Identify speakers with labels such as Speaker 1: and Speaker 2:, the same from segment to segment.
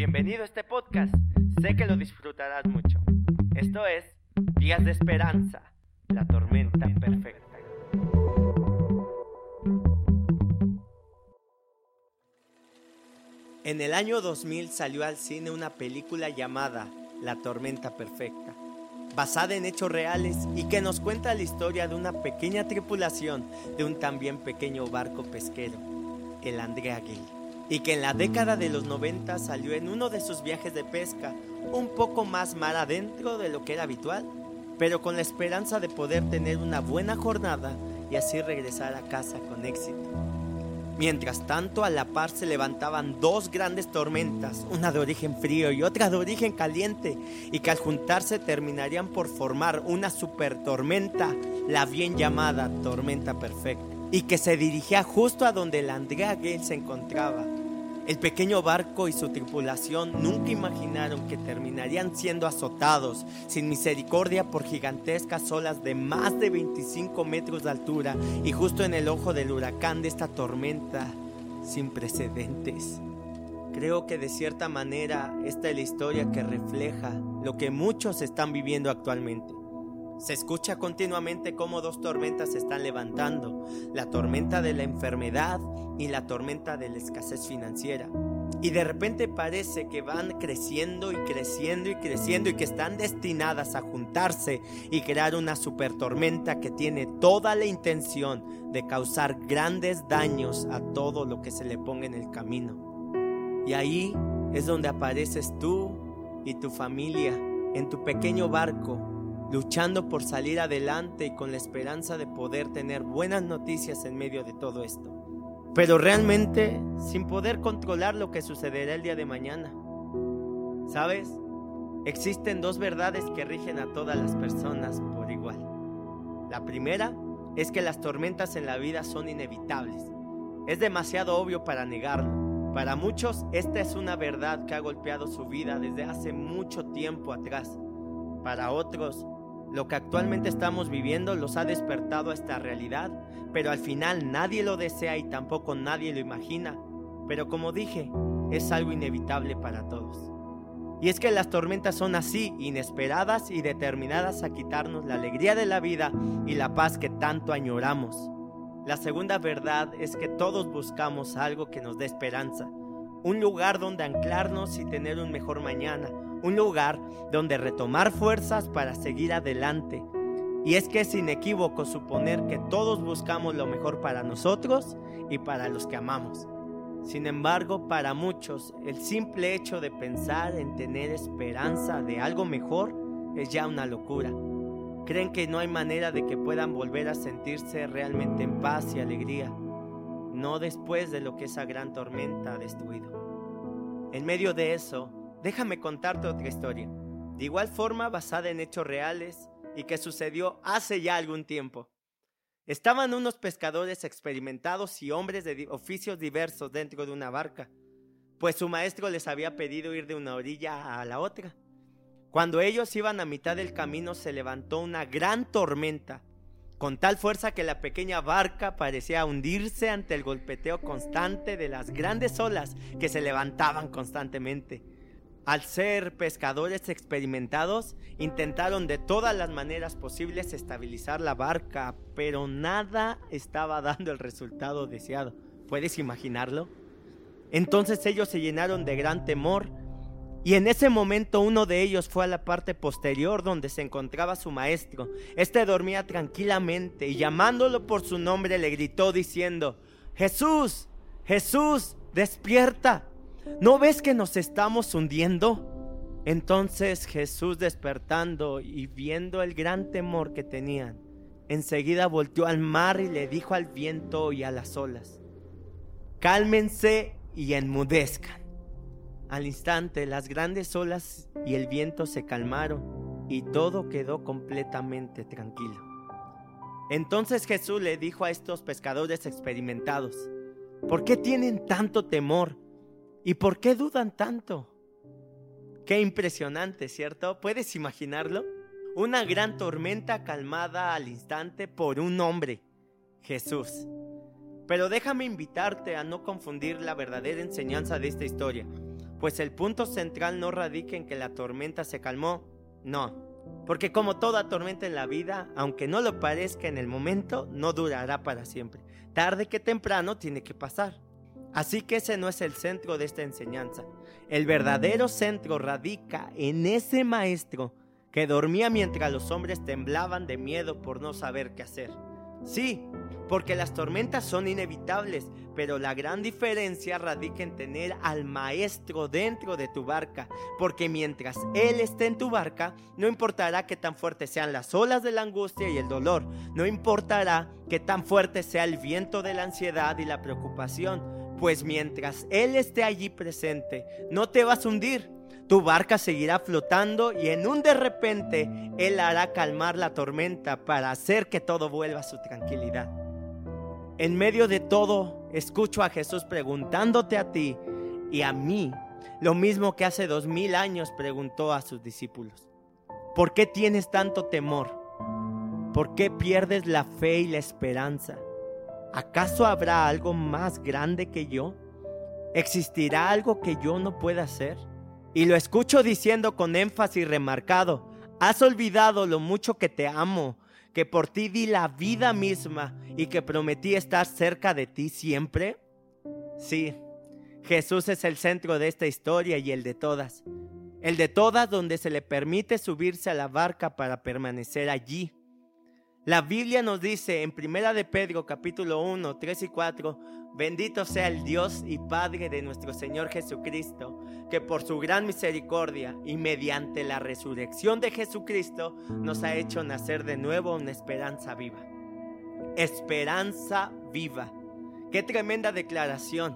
Speaker 1: Bienvenido a este podcast. Sé que lo disfrutarás mucho. Esto es Días de Esperanza, la tormenta perfecta. En el año 2000 salió al cine una película llamada La tormenta perfecta, basada en hechos reales y que nos cuenta la historia de una pequeña tripulación de un también pequeño barco pesquero, el Andrea Gil, y que en la década de los 90 salió en uno de sus viajes de pesca un poco más mar adentro de lo que era habitual, pero con la esperanza de poder tener una buena jornada y así regresar a casa con éxito. Mientras tanto, a la par se levantaban dos grandes tormentas, una de origen frío y otra de origen caliente, y que al juntarse terminarían por formar una super tormenta, la bien llamada tormenta perfecta, y que se dirigía justo a donde la Andrea Gale se encontraba. El pequeño barco y su tripulación nunca imaginaron que terminarían siendo azotados sin misericordia por gigantescas olas de más de 25 metros de altura y justo en el ojo del huracán de esta tormenta sin precedentes. Creo que de cierta manera esta es la historia que refleja lo que muchos están viviendo actualmente. Se escucha continuamente cómo dos tormentas se están levantando, la tormenta de la enfermedad y la tormenta de la escasez financiera. Y de repente parece que van creciendo y creciendo y creciendo y que están destinadas a juntarse y crear una super tormenta que tiene toda la intención de causar grandes daños a todo lo que se le ponga en el camino. Y ahí es donde apareces tú y tu familia en tu pequeño barco luchando por salir adelante y con la esperanza de poder tener buenas noticias en medio de todo esto. Pero realmente sin poder controlar lo que sucederá el día de mañana. ¿Sabes? Existen dos verdades que rigen a todas las personas por igual. La primera es que las tormentas en la vida son inevitables. Es demasiado obvio para negarlo. Para muchos esta es una verdad que ha golpeado su vida desde hace mucho tiempo atrás. Para otros lo que actualmente estamos viviendo los ha despertado a esta realidad, pero al final nadie lo desea y tampoco nadie lo imagina. Pero como dije, es algo inevitable para todos. Y es que las tormentas son así, inesperadas y determinadas a quitarnos la alegría de la vida y la paz que tanto añoramos. La segunda verdad es que todos buscamos algo que nos dé esperanza, un lugar donde anclarnos y tener un mejor mañana, un lugar donde retomar fuerzas para seguir adelante. Y es que es inequívoco suponer que todos buscamos lo mejor para nosotros y para los que amamos. Sin embargo, para muchos, el simple hecho de pensar en tener esperanza de algo mejor es ya una locura. Creen que no hay manera de que puedan volver a sentirse realmente en paz y alegría, no después de lo que esa gran tormenta ha destruido. En medio de eso, Déjame contarte otra historia, de igual forma basada en hechos reales y que sucedió hace ya algún tiempo. Estaban unos pescadores experimentados y hombres de oficios diversos dentro de una barca, pues su maestro les había pedido ir de una orilla a la otra. Cuando ellos iban a mitad del camino se levantó una gran tormenta, con tal fuerza que la pequeña barca parecía hundirse ante el golpeteo constante de las grandes olas que se levantaban constantemente. Al ser pescadores experimentados, intentaron de todas las maneras posibles estabilizar la barca, pero nada estaba dando el resultado deseado. ¿Puedes imaginarlo? Entonces ellos se llenaron de gran temor y en ese momento uno de ellos fue a la parte posterior donde se encontraba su maestro. Este dormía tranquilamente y llamándolo por su nombre le gritó diciendo, Jesús, Jesús, despierta. ¿No ves que nos estamos hundiendo? Entonces Jesús despertando y viendo el gran temor que tenían, enseguida volteó al mar y le dijo al viento y a las olas, cálmense y enmudezcan. Al instante las grandes olas y el viento se calmaron y todo quedó completamente tranquilo. Entonces Jesús le dijo a estos pescadores experimentados, ¿por qué tienen tanto temor? ¿Y por qué dudan tanto? Qué impresionante, ¿cierto? ¿Puedes imaginarlo? Una gran tormenta calmada al instante por un hombre, Jesús. Pero déjame invitarte a no confundir la verdadera enseñanza de esta historia, Pues el punto central no radica en que la tormenta se calmó, no. Porque como toda tormenta en la vida, aunque no lo parezca en el momento, no durará para siempre. Tarde que temprano tiene que pasar. Así que ese no es el centro de esta enseñanza. El verdadero centro radica en ese maestro que dormía mientras los hombres temblaban de miedo por no saber qué hacer. Sí, porque las tormentas son inevitables, pero la gran diferencia radica en tener al maestro dentro de tu barca, porque mientras él esté en tu barca, no importará que tan fuertes sean las olas de la angustia y el dolor, no importará que tan fuerte sea el viento de la ansiedad y la preocupación, pues mientras él esté allí presente, no te vas a hundir, tu barca seguirá flotando y en un de repente Él hará calmar la tormenta para hacer que todo vuelva a su tranquilidad. En medio de todo, escucho a Jesús preguntándote a ti y a mí lo mismo que hace dos mil años preguntó a sus discípulos. ¿Por qué tienes tanto temor? ¿Por qué pierdes la fe y la esperanza? ¿Acaso habrá algo más grande que yo? ¿Existirá algo que yo no pueda hacer? Y lo escucho diciendo con énfasis remarcado, has olvidado lo mucho que te amo, que por ti di la vida misma y que prometí estar cerca de ti siempre. Sí, Jesús es el centro de esta historia y el de todas. El de todas donde se le permite subirse a la barca para permanecer allí. La Biblia nos dice en Primera de Pedro capítulo 1, 3 y 4, Bendito sea el Dios y Padre de nuestro Señor Jesucristo, que por su gran misericordia y mediante la resurrección de Jesucristo nos ha hecho nacer de nuevo una esperanza viva. Esperanza viva. Qué tremenda declaración.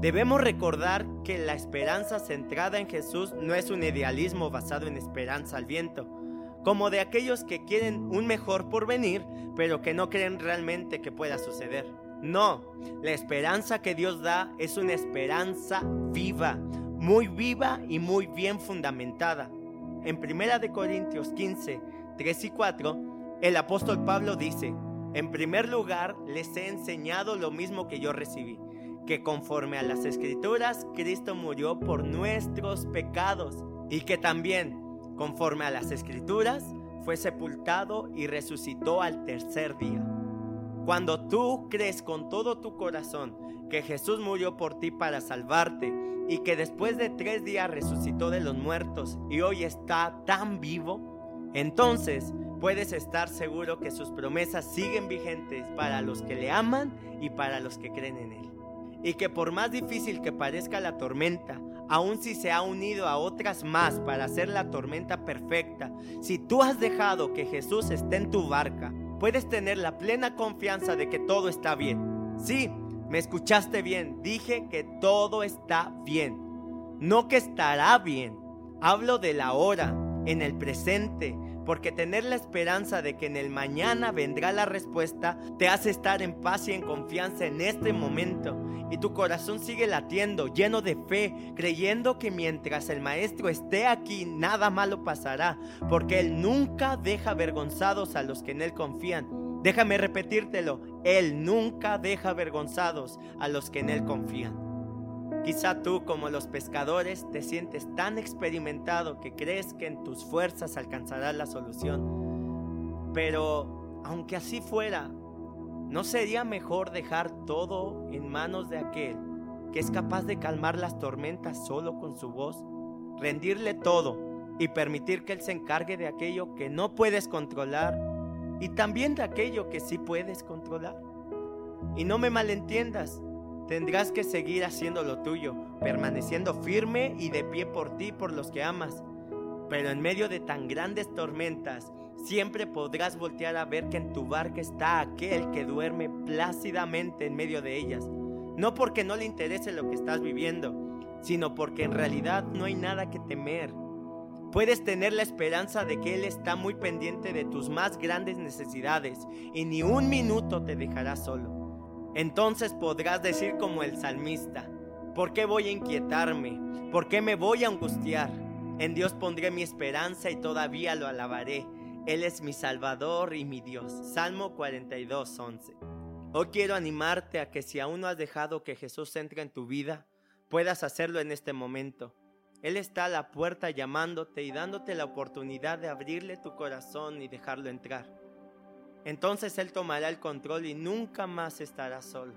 Speaker 1: Debemos recordar que la esperanza centrada en Jesús no es un idealismo basado en esperanza al viento, como de aquellos que quieren un mejor porvenir, pero que no creen realmente que pueda suceder. No, la esperanza que Dios da es una esperanza viva, muy viva y muy bien fundamentada. En 1 de Corintios 15, 3 y 4, el apóstol Pablo dice, en primer lugar les he enseñado lo mismo que yo recibí, que conforme a las escrituras Cristo murió por nuestros pecados y que también, conforme a las escrituras, fue sepultado y resucitó al tercer día. Cuando tú crees con todo tu corazón que Jesús murió por ti para salvarte y que después de tres días resucitó de los muertos y hoy está tan vivo, entonces puedes estar seguro que sus promesas siguen vigentes para los que le aman y para los que creen en Él. Y que por más difícil que parezca la tormenta, aun si se ha unido a otras más para hacer la tormenta perfecta, si tú has dejado que Jesús esté en tu barca, puedes tener la plena confianza de que todo está bien. Sí, me escuchaste bien, dije que todo está bien, no que estará bien. Hablo de la hora, en el presente, porque tener la esperanza de que en el mañana vendrá la respuesta te hace estar en paz y en confianza en este momento. Y tu corazón sigue latiendo, lleno de fe, creyendo que mientras el Maestro esté aquí, nada malo pasará, porque Él nunca deja avergonzados a los que en Él confían. Déjame repetírtelo, Él nunca deja avergonzados a los que en Él confían. Quizá tú, como los pescadores, te sientes tan experimentado que crees que en tus fuerzas alcanzarás la solución. Pero, aunque así fuera, ¿no sería mejor dejar todo en manos de aquel que es capaz de calmar las tormentas solo con su voz? Rendirle todo y permitir que Él se encargue de aquello que no puedes controlar y también de aquello que sí puedes controlar. Y no me malentiendas, Tendrás que seguir haciendo lo tuyo, permaneciendo firme y de pie por ti, por los que amas. Pero en medio de tan grandes tormentas, siempre podrás voltear a ver que en tu barca está aquel que duerme plácidamente en medio de ellas. No porque no le interese lo que estás viviendo, sino porque en realidad no hay nada que temer. Puedes tener la esperanza de que Él está muy pendiente de tus más grandes necesidades y ni un minuto te dejará solo. Entonces podrás decir como el salmista, ¿por qué voy a inquietarme? ¿Por qué me voy a angustiar? En Dios pondré mi esperanza y todavía lo alabaré. Él es mi Salvador y mi Dios. Salmo 42, 11. Hoy quiero animarte a que si aún no has dejado que Jesús entre en tu vida, puedas hacerlo en este momento. Él está a la puerta llamándote y dándote la oportunidad de abrirle tu corazón y dejarlo entrar. Entonces Él tomará el control y nunca más estarás solo.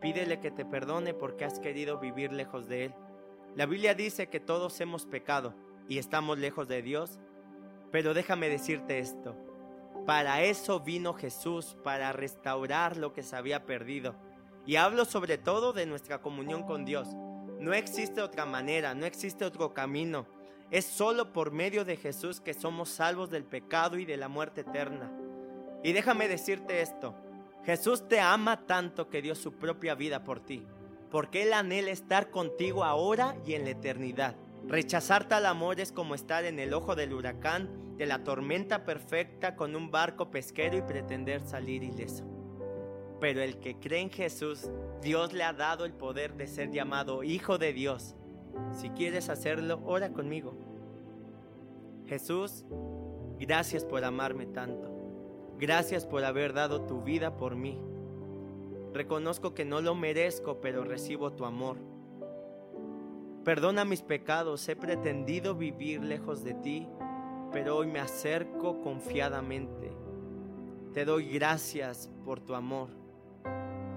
Speaker 1: Pídele que te perdone porque has querido vivir lejos de Él. La Biblia dice que todos hemos pecado y estamos lejos de Dios, pero déjame decirte esto. Para eso vino Jesús, para restaurar lo que se había perdido. Y hablo sobre todo de nuestra comunión con Dios. No existe otra manera, no existe otro camino. Es solo por medio de Jesús que somos salvos del pecado y de la muerte eterna. Y déjame decirte esto, Jesús te ama tanto que dio su propia vida por ti, porque Él anhela estar contigo ahora y en la eternidad. Rechazar tal amor es como estar en el ojo del huracán, de la tormenta perfecta con un barco pesquero y pretender salir ileso. Pero el que cree en Jesús, Dios le ha dado el poder de ser llamado Hijo de Dios. Si quieres hacerlo, ora conmigo. Jesús, gracias por amarme tanto. Gracias por haber dado tu vida por mí. Reconozco que no lo merezco, pero recibo tu amor. Perdona mis pecados, he pretendido vivir lejos de ti, pero hoy me acerco confiadamente. Te doy gracias por tu amor.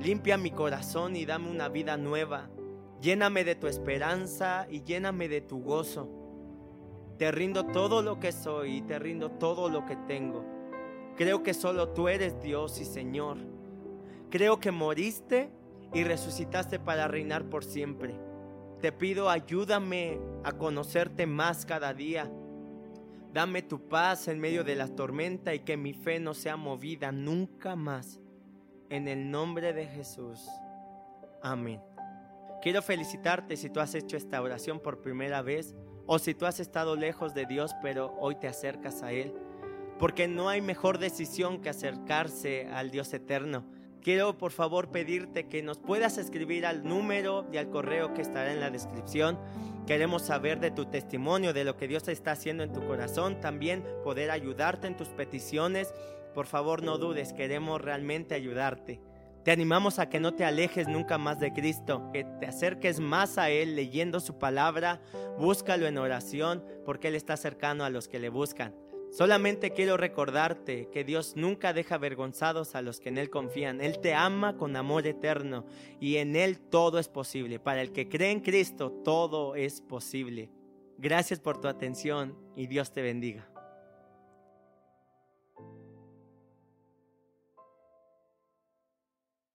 Speaker 1: Limpia mi corazón y dame una vida nueva. Lléname de tu esperanza y lléname de tu gozo. Te rindo todo lo que soy y te rindo todo lo que tengo. Creo que solo tú eres Dios y Señor. Creo que moriste y resucitaste para reinar por siempre. Te pido ayúdame a conocerte más cada día. Dame tu paz en medio de la tormenta y que mi fe no sea movida nunca más. En el nombre de Jesús. Amén. Quiero felicitarte si tú has hecho esta oración por primera vez o si tú has estado lejos de Dios pero hoy te acercas a Él porque no hay mejor decisión que acercarse al Dios eterno. Quiero por favor pedirte que nos puedas escribir al número y al correo que estará en la descripción. Queremos saber de tu testimonio, de lo que Dios está haciendo en tu corazón, también poder ayudarte en tus peticiones. Por favor no dudes, queremos realmente ayudarte. Te animamos a que no te alejes nunca más de Cristo, que te acerques más a Él leyendo su palabra, búscalo en oración, porque Él está cercano a los que le buscan. Solamente quiero recordarte que Dios nunca deja avergonzados a los que en Él confían. Él te ama con amor eterno y en Él todo es posible. Para el que cree en Cristo, todo es posible. Gracias por tu atención y Dios te bendiga.